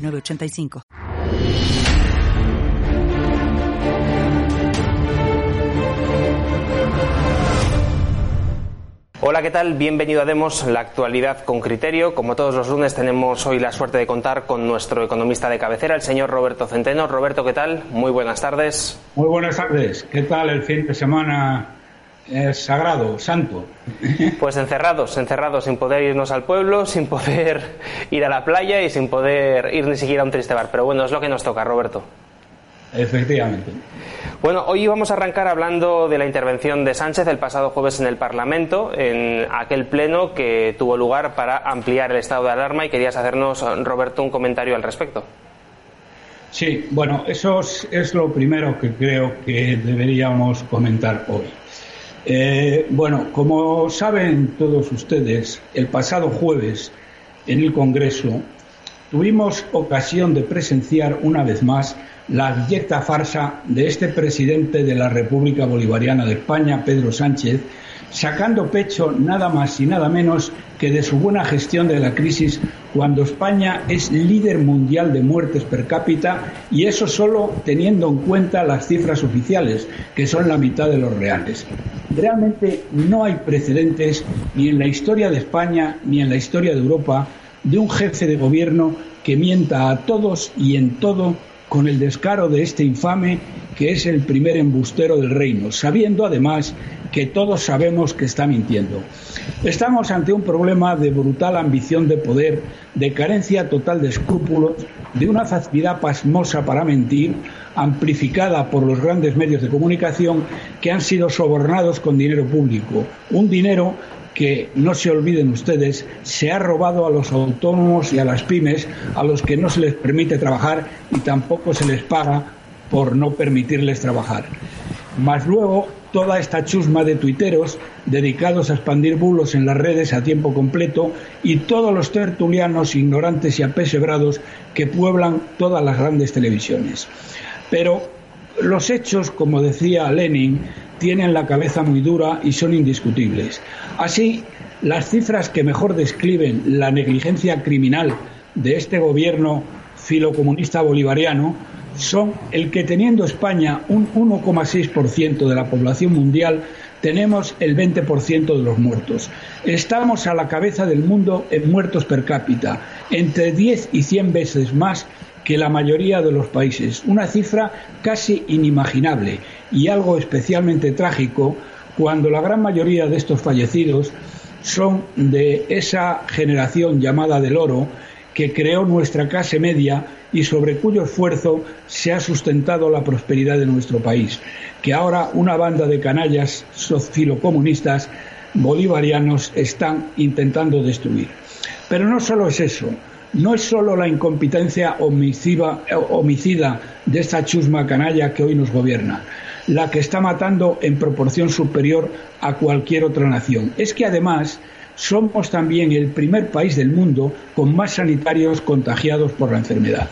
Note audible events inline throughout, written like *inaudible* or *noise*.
985. Hola, ¿qué tal? Bienvenido a Demos, la actualidad con criterio. Como todos los lunes tenemos hoy la suerte de contar con nuestro economista de cabecera, el señor Roberto Centeno. Roberto, ¿qué tal? Muy buenas tardes. Muy buenas tardes. ¿Qué tal el fin de semana es sagrado, santo. Pues encerrados, encerrados, sin poder irnos al pueblo, *laughs* sin poder ir a la playa y sin poder ir ni siquiera a un triste bar. Pero bueno, es lo que nos toca, Roberto. Efectivamente. Bueno, hoy vamos a arrancar hablando de la intervención de Sánchez el pasado jueves en el Parlamento, en aquel pleno que tuvo lugar para ampliar el estado de alarma y querías hacernos, Roberto, un comentario al respecto. Sí, bueno, eso es lo primero que creo que deberíamos comentar hoy. Eh, bueno, como saben todos ustedes, el pasado jueves en el Congreso tuvimos ocasión de presenciar una vez más la abyecta farsa de este presidente de la República Bolivariana de España, Pedro Sánchez, sacando pecho nada más y nada menos que de su buena gestión de la crisis cuando España es líder mundial de muertes per cápita y eso solo teniendo en cuenta las cifras oficiales, que son la mitad de los reales. Realmente no hay precedentes ni en la historia de España ni en la historia de Europa de un jefe de gobierno que mienta a todos y en todo con el descaro de este infame que es el primer embustero del reino, sabiendo además que todos sabemos que está mintiendo. Estamos ante un problema de brutal ambición de poder, de carencia total de escrúpulos, de una facilidad pasmosa para mentir, amplificada por los grandes medios de comunicación que han sido sobornados con dinero público, un dinero que, no se olviden ustedes, se ha robado a los autónomos y a las pymes, a los que no se les permite trabajar y tampoco se les paga por no permitirles trabajar. Más luego, toda esta chusma de tuiteros dedicados a expandir bulos en las redes a tiempo completo y todos los tertulianos ignorantes y apesebrados que pueblan todas las grandes televisiones. Pero los hechos, como decía Lenin, tienen la cabeza muy dura y son indiscutibles. Así, las cifras que mejor describen la negligencia criminal de este gobierno filocomunista bolivariano son el que teniendo España un 1,6% de la población mundial, tenemos el 20% de los muertos. Estamos a la cabeza del mundo en muertos per cápita, entre 10 y 100 veces más que la mayoría de los países, una cifra casi inimaginable y algo especialmente trágico cuando la gran mayoría de estos fallecidos son de esa generación llamada del oro que creó nuestra clase media y sobre cuyo esfuerzo se ha sustentado la prosperidad de nuestro país, que ahora una banda de canallas filocomunistas bolivarianos están intentando destruir. Pero no solo es eso, no es solo la incompetencia homicida de esta chusma canalla que hoy nos gobierna, la que está matando en proporción superior a cualquier otra nación. Es que además somos también el primer país del mundo con más sanitarios contagiados por la enfermedad.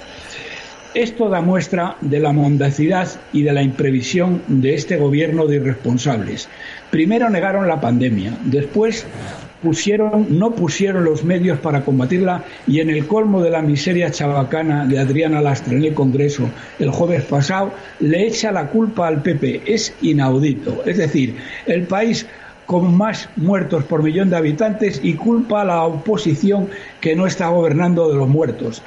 Esto da muestra de la mondacidad y de la imprevisión de este gobierno de irresponsables. Primero negaron la pandemia, después pusieron, no pusieron los medios para combatirla y en el colmo de la miseria chabacana de Adriana Lastra en el Congreso el jueves pasado le echa la culpa al PP. Es inaudito. Es decir, el país con más muertos por millón de habitantes y culpa a la oposición que no está gobernando de los muertos.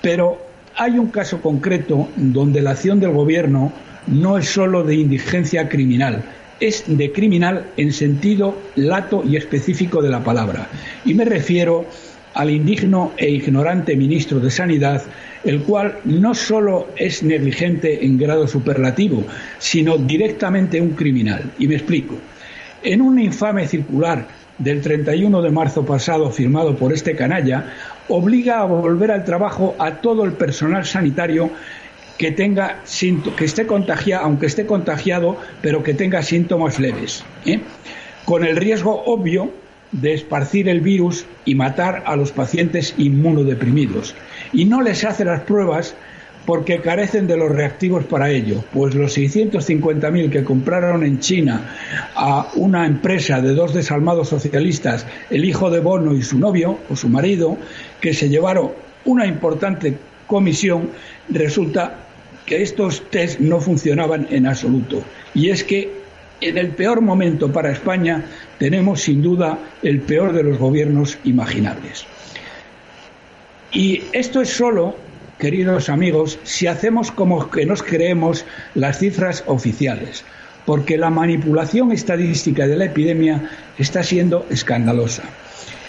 Pero hay un caso concreto donde la acción del gobierno no es solo de indigencia criminal, es de criminal en sentido lato y específico de la palabra. Y me refiero al indigno e ignorante ministro de Sanidad, el cual no solo es negligente en grado superlativo, sino directamente un criminal. Y me explico. En un infame circular del 31 de marzo pasado firmado por este canalla obliga a volver al trabajo a todo el personal sanitario que tenga que esté contagiado, aunque esté contagiado, pero que tenga síntomas leves, ¿eh? con el riesgo obvio de esparcir el virus y matar a los pacientes inmunodeprimidos. Y no les hace las pruebas porque carecen de los reactivos para ello, pues los 650.000 que compraron en China a una empresa de dos desalmados socialistas, el hijo de Bono y su novio o su marido, que se llevaron una importante comisión, resulta que estos test no funcionaban en absoluto. Y es que en el peor momento para España tenemos sin duda el peor de los gobiernos imaginables. Y esto es solo queridos amigos, si hacemos como que nos creemos las cifras oficiales, porque la manipulación estadística de la epidemia está siendo escandalosa.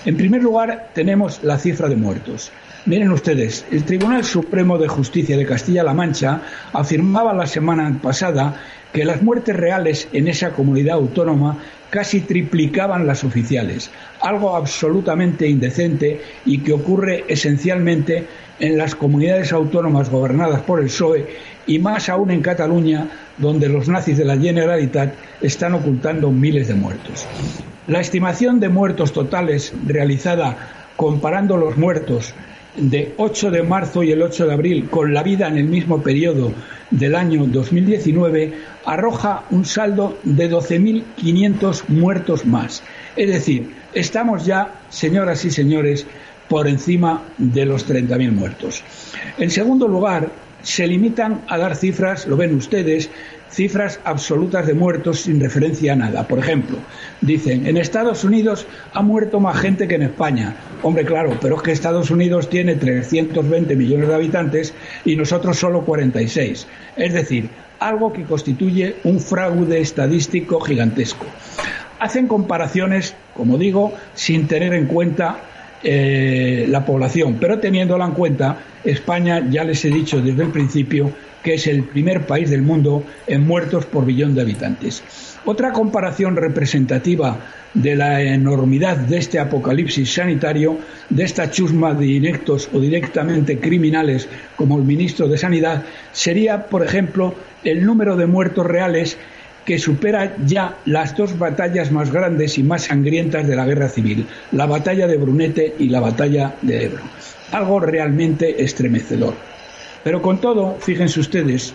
En primer lugar, tenemos la cifra de muertos. Miren ustedes, el Tribunal Supremo de Justicia de Castilla-La Mancha afirmaba la semana pasada que las muertes reales en esa comunidad autónoma casi triplicaban las oficiales, algo absolutamente indecente y que ocurre esencialmente en las comunidades autónomas gobernadas por el PSOE y más aún en Cataluña, donde los nazis de la Generalitat están ocultando miles de muertos. La estimación de muertos totales realizada comparando los muertos de 8 de marzo y el 8 de abril con la vida en el mismo periodo del año 2019 arroja un saldo de 12.500 muertos más. Es decir, estamos ya, señoras y señores, por encima de los 30.000 muertos. En segundo lugar, se limitan a dar cifras, lo ven ustedes, cifras absolutas de muertos sin referencia a nada. Por ejemplo, dicen, en Estados Unidos ha muerto más gente que en España. Hombre, claro, pero es que Estados Unidos tiene 320 millones de habitantes y nosotros solo 46. Es decir, algo que constituye un fraude estadístico gigantesco. Hacen comparaciones, como digo, sin tener en cuenta eh, la población, pero teniéndola en cuenta, España, ya les he dicho desde el principio, que es el primer país del mundo en muertos por billón de habitantes. Otra comparación representativa de la enormidad de este apocalipsis sanitario, de esta chusma de directos o directamente criminales como el ministro de Sanidad, sería, por ejemplo, el número de muertos reales que supera ya las dos batallas más grandes y más sangrientas de la guerra civil, la batalla de Brunete y la batalla de Ebro. Algo realmente estremecedor. Pero con todo, fíjense ustedes,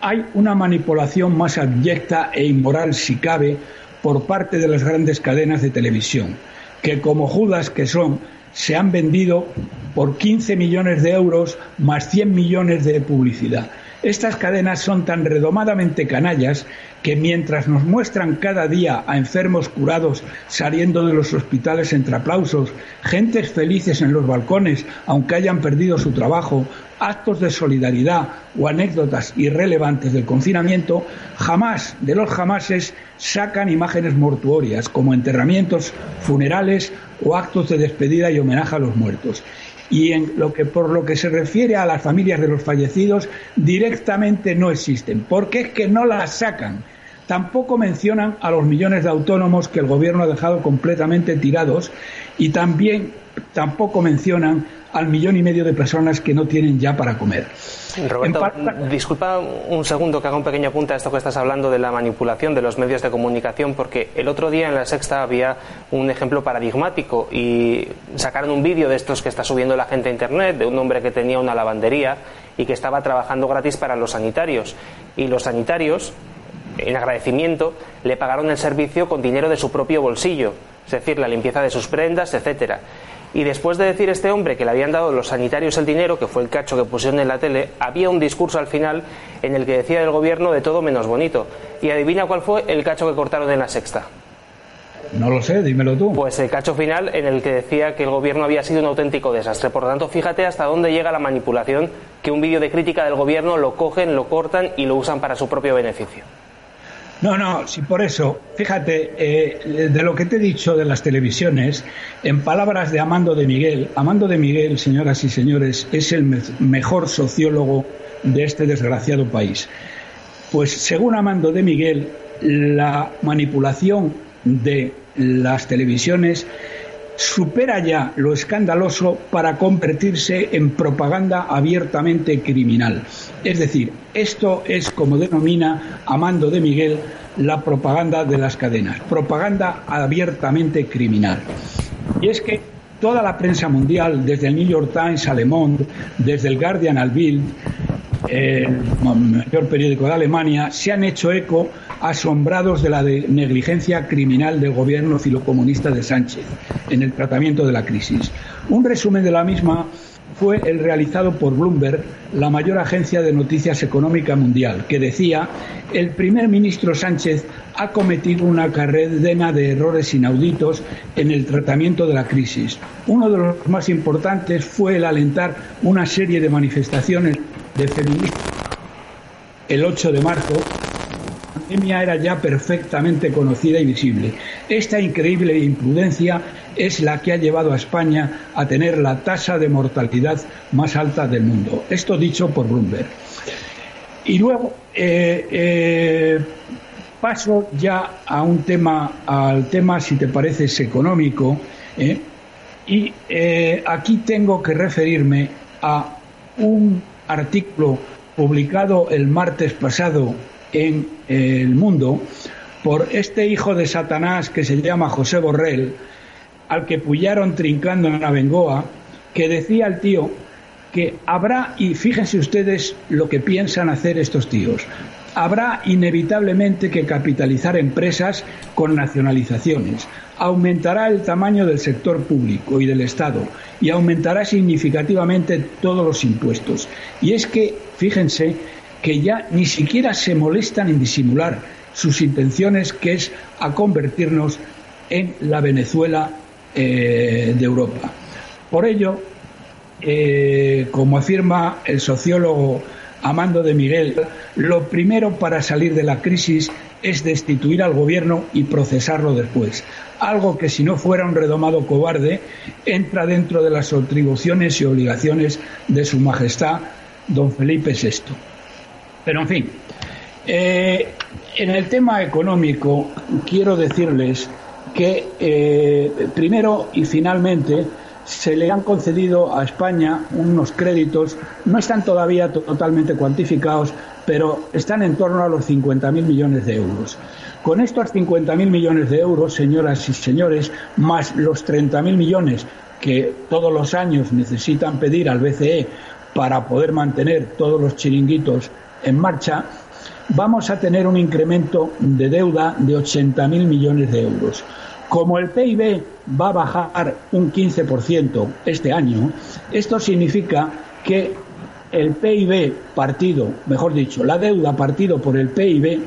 hay una manipulación más abyecta e inmoral, si cabe, por parte de las grandes cadenas de televisión, que como Judas que son, se han vendido por 15 millones de euros más 100 millones de publicidad. Estas cadenas son tan redomadamente canallas que mientras nos muestran cada día a enfermos curados saliendo de los hospitales entre aplausos, gentes felices en los balcones aunque hayan perdido su trabajo, actos de solidaridad o anécdotas irrelevantes del confinamiento, jamás de los jamases sacan imágenes mortuorias como enterramientos, funerales o actos de despedida y homenaje a los muertos y en lo que por lo que se refiere a las familias de los fallecidos directamente no existen, porque es que no las sacan. Tampoco mencionan a los millones de autónomos que el gobierno ha dejado completamente tirados y también tampoco mencionan al millón y medio de personas que no tienen ya para comer. Roberto, disculpa un segundo que haga un pequeño apunte a esto que estás hablando de la manipulación de los medios de comunicación, porque el otro día en la sexta había un ejemplo paradigmático y sacaron un vídeo de estos que está subiendo la gente a internet de un hombre que tenía una lavandería y que estaba trabajando gratis para los sanitarios. Y los sanitarios, en agradecimiento, le pagaron el servicio con dinero de su propio bolsillo, es decir, la limpieza de sus prendas, etcétera. Y después de decir este hombre que le habían dado los sanitarios el dinero, que fue el cacho que pusieron en la tele, había un discurso al final en el que decía del gobierno de todo menos bonito. Y adivina cuál fue el cacho que cortaron en la sexta. No lo sé, dímelo tú. Pues el cacho final en el que decía que el gobierno había sido un auténtico desastre. Por lo tanto, fíjate hasta dónde llega la manipulación, que un vídeo de crítica del gobierno lo cogen, lo cortan y lo usan para su propio beneficio. No, no, sí, por eso, fíjate, eh, de lo que te he dicho de las televisiones, en palabras de Amando de Miguel, Amando de Miguel, señoras y señores, es el mejor sociólogo de este desgraciado país. Pues según Amando de Miguel, la manipulación de las televisiones supera ya lo escandaloso para convertirse en propaganda abiertamente criminal. Es decir, esto es como denomina Amando de Miguel la propaganda de las cadenas, propaganda abiertamente criminal. Y es que toda la prensa mundial, desde el New York Times a Le Monde, desde el Guardian al Bild, el mayor periódico de Alemania, se han hecho eco asombrados de la negligencia criminal del gobierno filocomunista de Sánchez en el tratamiento de la crisis. Un resumen de la misma fue el realizado por Bloomberg, la mayor agencia de noticias económica mundial, que decía el primer ministro Sánchez ha cometido una cadena de errores inauditos en el tratamiento de la crisis. Uno de los más importantes fue el alentar una serie de manifestaciones de feminismo el 8 de marzo pandemia era ya perfectamente conocida y visible. Esta increíble imprudencia es la que ha llevado a España a tener la tasa de mortalidad más alta del mundo. Esto dicho por Bloomberg. Y luego eh, eh, paso ya a un tema, al tema, si te parece, económico. ¿eh? y aquí tengo que referirme a un artículo publicado el martes pasado en el mundo por este hijo de Satanás que se llama José Borrell, al que pullaron trincando en la Bengoa, que decía el tío que habrá, y fíjense ustedes lo que piensan hacer estos tíos, habrá inevitablemente que capitalizar empresas con nacionalizaciones, aumentará el tamaño del sector público y del Estado y aumentará significativamente todos los impuestos. Y es que, fíjense, que ya ni siquiera se molestan en disimular sus intenciones, que es a convertirnos en la Venezuela eh, de Europa. Por ello, eh, como afirma el sociólogo Amando de Miguel, lo primero para salir de la crisis es destituir al gobierno y procesarlo después. Algo que si no fuera un redomado cobarde entra dentro de las atribuciones y obligaciones de su Majestad don Felipe VI. Pero en fin, eh, en el tema económico quiero decirles que eh, primero y finalmente se le han concedido a España unos créditos, no están todavía totalmente cuantificados, pero están en torno a los 50.000 millones de euros. Con estos 50.000 millones de euros, señoras y señores, más los 30.000 millones que todos los años necesitan pedir al BCE para poder mantener todos los chiringuitos en marcha, vamos a tener un incremento de deuda de 80.000 millones de euros. Como el PIB va a bajar un 15% este año, esto significa que el PIB partido, mejor dicho, la deuda partido por el PIB,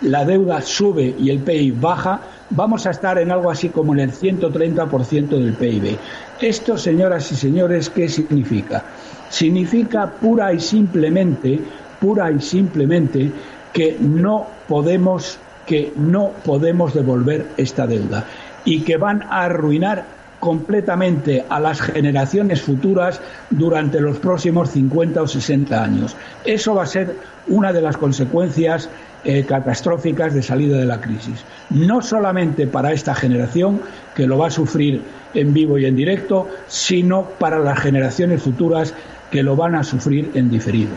la deuda sube y el PIB baja, vamos a estar en algo así como en el 130% del PIB. Esto, señoras y señores, ¿qué significa? Significa pura y simplemente pura y simplemente que no podemos que no podemos devolver esta deuda y que van a arruinar completamente a las generaciones futuras durante los próximos 50 o 60 años. Eso va a ser una de las consecuencias eh, catastróficas de salida de la crisis. No solamente para esta generación, que lo va a sufrir en vivo y en directo, sino para las generaciones futuras que lo van a sufrir en diferido.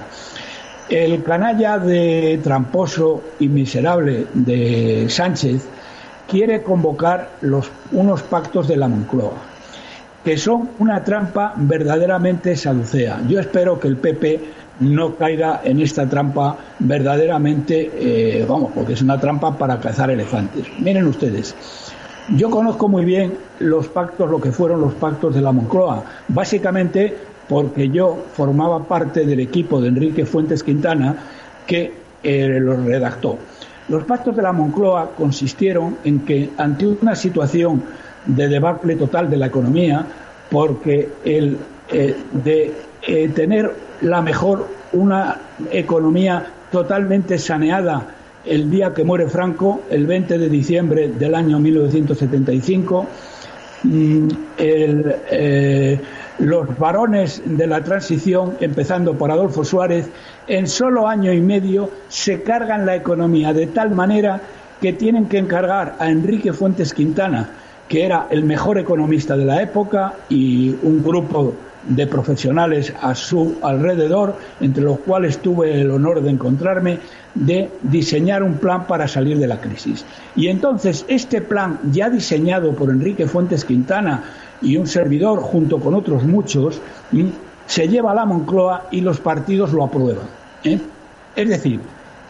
El canalla de tramposo y miserable de Sánchez quiere convocar unos pactos de la Moncloa, que son una trampa verdaderamente saducea. Yo espero que el PP no caiga en esta trampa verdaderamente, eh, vamos, porque es una trampa para cazar elefantes. Miren ustedes, yo conozco muy bien los pactos, lo que fueron los pactos de la Moncloa. Básicamente porque yo formaba parte del equipo de Enrique Fuentes Quintana que eh, los redactó. Los pactos de la Moncloa consistieron en que ante una situación de debacle total de la economía, porque el eh, de eh, tener la mejor una economía totalmente saneada el día que muere Franco, el 20 de diciembre del año 1975, mm, el, los varones de la transición, empezando por Adolfo Suárez, en solo año y medio se cargan la economía de tal manera que tienen que encargar a Enrique Fuentes Quintana, que era el mejor economista de la época, y un grupo de profesionales a su alrededor, entre los cuales tuve el honor de encontrarme, de diseñar un plan para salir de la crisis. Y entonces este plan, ya diseñado por Enrique Fuentes Quintana y un servidor junto con otros muchos, se lleva a la Moncloa y los partidos lo aprueban. ¿eh? Es decir,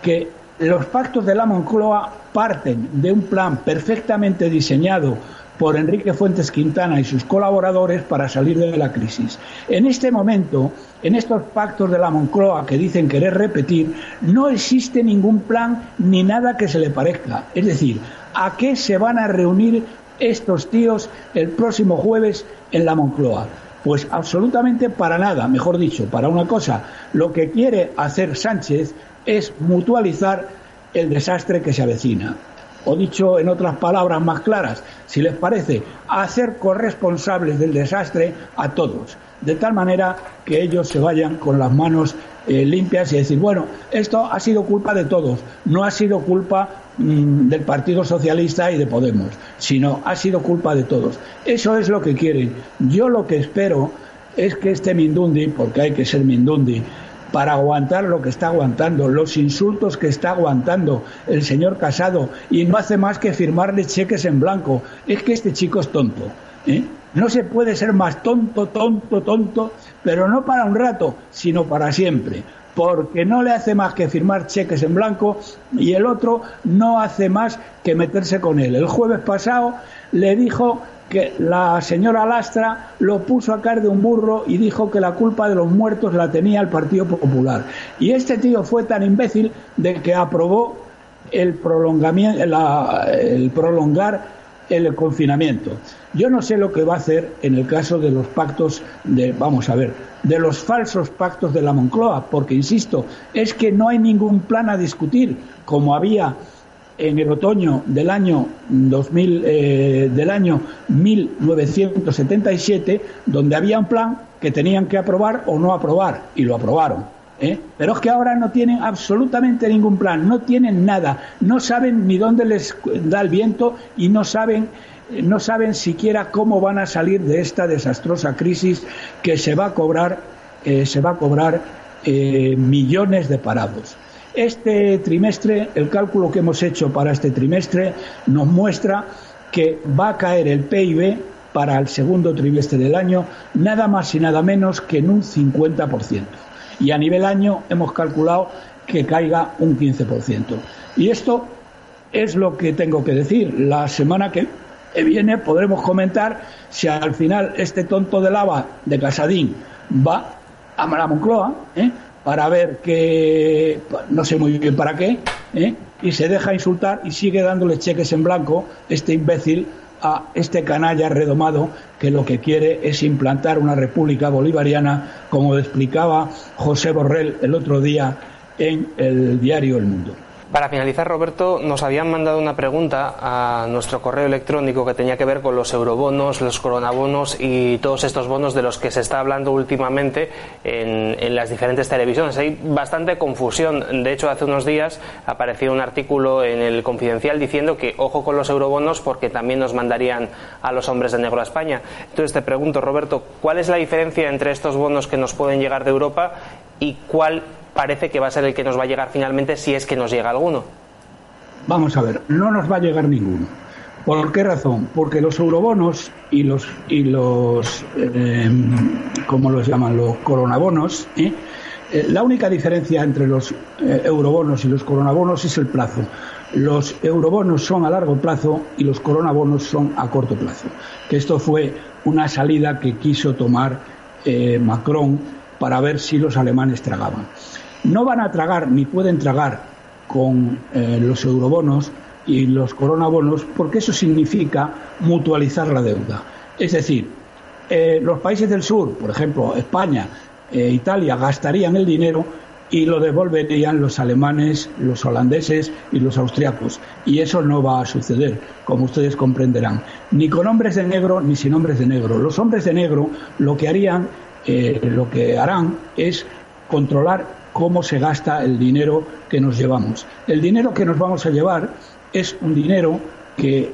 que los pactos de la Moncloa parten de un plan perfectamente diseñado por Enrique Fuentes Quintana y sus colaboradores para salir de la crisis. En este momento, en estos pactos de la Moncloa que dicen querer repetir, no existe ningún plan ni nada que se le parezca. Es decir, ¿a qué se van a reunir estos tíos el próximo jueves en la Moncloa? Pues absolutamente para nada, mejor dicho, para una cosa. Lo que quiere hacer Sánchez es mutualizar el desastre que se avecina o dicho en otras palabras más claras, si les parece, hacer corresponsables del desastre a todos, de tal manera que ellos se vayan con las manos eh, limpias y decir, bueno, esto ha sido culpa de todos, no ha sido culpa del Partido Socialista y de Podemos, sino ha sido culpa de todos. Eso es lo que quieren. Yo lo que espero es que este Mindundi, porque hay que ser Mindundi, para aguantar lo que está aguantando, los insultos que está aguantando el señor Casado y no hace más que firmarle cheques en blanco. Es que este chico es tonto. ¿eh? No se puede ser más tonto, tonto, tonto, pero no para un rato, sino para siempre. Porque no le hace más que firmar cheques en blanco y el otro no hace más que meterse con él. El jueves pasado le dijo que la señora Lastra lo puso a caer de un burro y dijo que la culpa de los muertos la tenía el Partido Popular. Y este tío fue tan imbécil de que aprobó el, prolongamiento, el prolongar el confinamiento. Yo no sé lo que va a hacer en el caso de los pactos de, vamos a ver, de los falsos pactos de la Moncloa, porque insisto, es que no hay ningún plan a discutir, como había en el otoño del año 2000, eh, del año 1977, donde había un plan que tenían que aprobar o no aprobar y lo aprobaron. ¿Eh? Pero es que ahora no tienen absolutamente ningún plan, no tienen nada, no saben ni dónde les da el viento y no saben no saben siquiera cómo van a salir de esta desastrosa crisis que se va a cobrar eh, se va a cobrar millones de parados. Este trimestre, el cálculo que hemos hecho para este trimestre nos muestra que va a caer el PIB para el segundo trimestre del año nada más y nada menos que en un 50%. Y a nivel año hemos calculado que caiga un 15%. Y esto es lo que tengo que decir. La semana que viene podremos comentar si al final este tonto de lava de Casadín va a la Moncloa, ¿eh? para ver que no sé muy bien para qué, ¿eh? y se deja insultar y sigue dándole cheques en blanco este imbécil a este canalla redomado que lo que quiere es implantar una república bolivariana, como explicaba José Borrell el otro día en el diario El Mundo. Para finalizar, Roberto, nos habían mandado una pregunta a nuestro correo electrónico que tenía que ver con los eurobonos, los coronabonos y todos estos bonos de los que se está hablando últimamente en, las diferentes televisiones. Hay bastante confusión. De hecho, hace unos días apareció un artículo en el Confidencial diciendo que ojo con los eurobonos porque también nos mandarían a los hombres de negro a España. Entonces te pregunto, Roberto, ¿cuál es la diferencia entre estos bonos que nos pueden llegar de Europa y cuál parece que va a ser el que nos va a llegar finalmente si es que nos llega alguno. Vamos a ver, no nos va a llegar ninguno. ¿Por qué razón? Porque los eurobonos y los y los eh, ¿cómo los llaman? los coronabonos, ¿eh? Eh, la única diferencia entre los eurobonos y los coronabonos es el plazo. Los eurobonos son a largo plazo y los coronabonos son a corto plazo. Que esto fue una salida que quiso tomar Macron para ver si los alemanes tragaban no van a tragar ni pueden tragar con eh, los eurobonos y los coronabonos porque eso significa mutualizar la deuda. Es decir, eh, los países del sur, por ejemplo, España, e Italia, gastarían el dinero y lo devolverían los alemanes, los holandeses y los austriacos. Y eso no va a suceder, como ustedes comprenderán, ni con hombres de negro ni sin hombres de negro. Los hombres de negro lo que harían, lo que harán es controlar cómo se gasta el dinero que nos llevamos. El dinero que nos vamos a llevar es un dinero que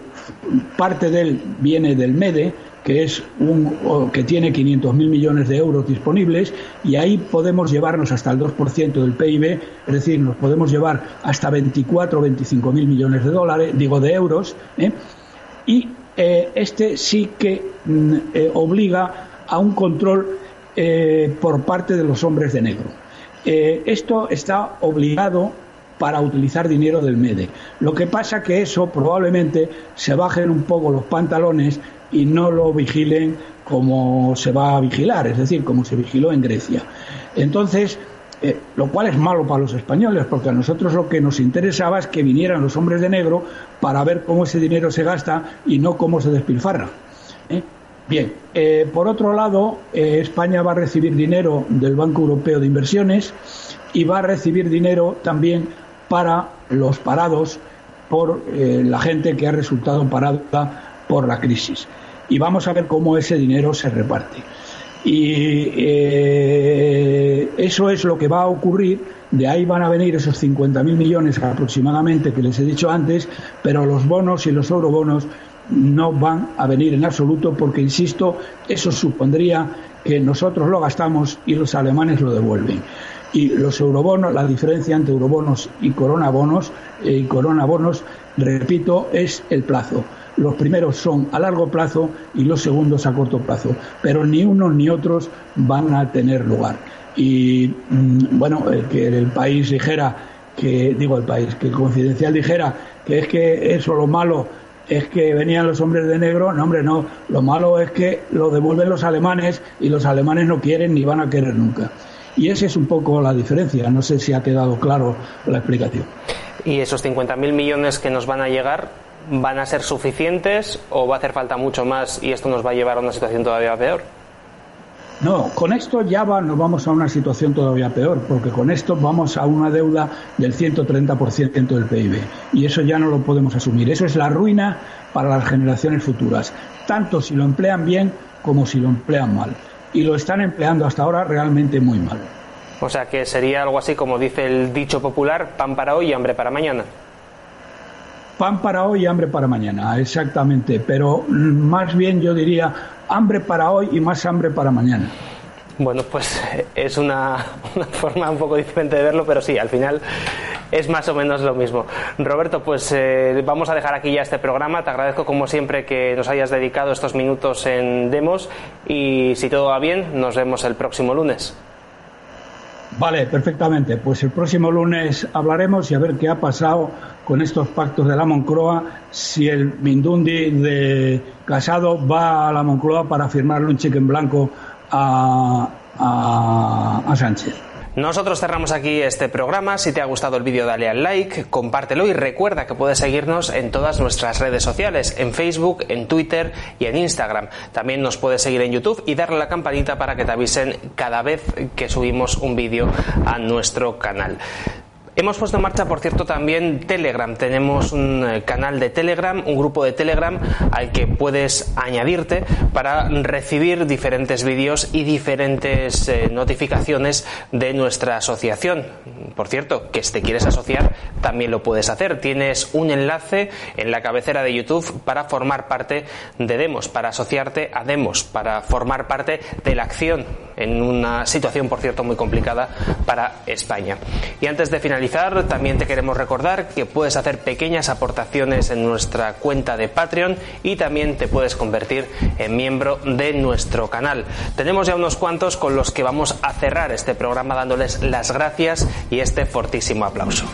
parte de él viene del MEDE, que es un que tiene 500.000 millones de euros disponibles y ahí podemos llevarnos hasta el 2% del PIB, es decir, nos podemos llevar hasta 24 o 25.000 millones de dólares, digo de euros, ¿eh? y eh, este sí que mm, eh, obliga a un control por parte de los hombres de negro. esto está obligado para utilizar dinero del MEDE. Lo que pasa que eso probablemente se bajen un poco los pantalones y no lo vigilen como se va a vigilar, es decir, como se vigiló en Grecia. Entonces, eh, lo cual es malo para los españoles, porque a nosotros lo que nos interesaba es que vinieran los hombres de negro para ver cómo ese dinero se gasta y no cómo se despilfarra. ¿eh? Bien, eh, por otro lado, España va a recibir dinero del Banco Europeo de Inversiones y va a recibir dinero también para los parados por la gente que ha resultado parada por la crisis. Y vamos a ver cómo ese dinero se reparte. Y eh, eso es lo que va a ocurrir. De ahí van a venir esos 50.000 millones aproximadamente que les he dicho antes, pero los bonos y los eurobonos no van a venir en absoluto porque, insisto, eso supondría que nosotros lo gastamos y los alemanes lo devuelven. Y los eurobonos, la diferencia entre eurobonos y coronabonos, eh, y coronabonos, repito, es el plazo. Los primeros son a largo plazo y los segundos a corto plazo, pero ni unos ni otros van a tener lugar. Y mm, bueno, que el país dijera que, digo el país, que el confidencial dijera que es que eso lo malo es que venían los hombres de negro, no hombre, no, lo malo es que lo devuelven los alemanes y los alemanes no quieren ni van a querer nunca. Y esa es un poco la diferencia, no sé si ha quedado claro la explicación. Y esos 50.000 millones que nos van a llegar, van a ser suficientes o va a hacer falta mucho más y esto nos va a llevar a una situación todavía peor? No, con esto ya nos vamos a una situación todavía peor, porque con esto vamos a una deuda del 130% del PIB. Y eso ya no lo podemos asumir. Eso es la ruina para las generaciones futuras, tanto si lo emplean bien como si lo emplean mal. Y lo están empleando hasta ahora realmente muy mal. O sea que sería algo así como dice el dicho popular, pan para hoy y hambre para mañana. Pan para hoy y hambre para mañana, exactamente. Pero más bien yo diría hambre para hoy y más hambre para mañana. Bueno, pues es *laughs* una, forma un poco diferente de verlo, pero sí, al final es más o menos lo mismo. Roberto, pues eh, vamos a dejar aquí ya este programa. Te agradezco como siempre que nos hayas dedicado estos minutos en Demos y si todo va bien, nos vemos el próximo lunes. Vale, perfectamente. Pues el próximo lunes hablaremos y a ver qué ha pasado con estos pactos de la Moncloa, si el Mindundi de Casado va a la Moncloa para firmarle un cheque en blanco a, a Sánchez. Nosotros cerramos aquí este programa. Si te ha gustado el vídeo, dale al like, compártelo y recuerda que puedes seguirnos en todas nuestras redes sociales, en Facebook, en Twitter y en Instagram. También nos puedes seguir en YouTube y darle a la campanita para que te avisen cada vez que subimos un vídeo a nuestro canal. Hemos puesto en marcha, por cierto, también Telegram. Tenemos un eh, canal de Telegram, un grupo de Telegram al que puedes añadirte para recibir diferentes vídeos y diferentes eh, notificaciones de nuestra asociación. Por cierto, que si te quieres asociar, también lo puedes hacer. Tienes un enlace en la cabecera de YouTube para formar parte de Demos, para asociarte a Demos, para formar parte de la acción en una situación, por cierto, muy complicada para España. Y antes de también te queremos recordar que puedes hacer pequeñas aportaciones en nuestra cuenta de Patreon y también te puedes convertir en miembro de nuestro canal. Tenemos ya unos cuantos con los que vamos a cerrar este programa dándoles las gracias y este fortísimo aplauso.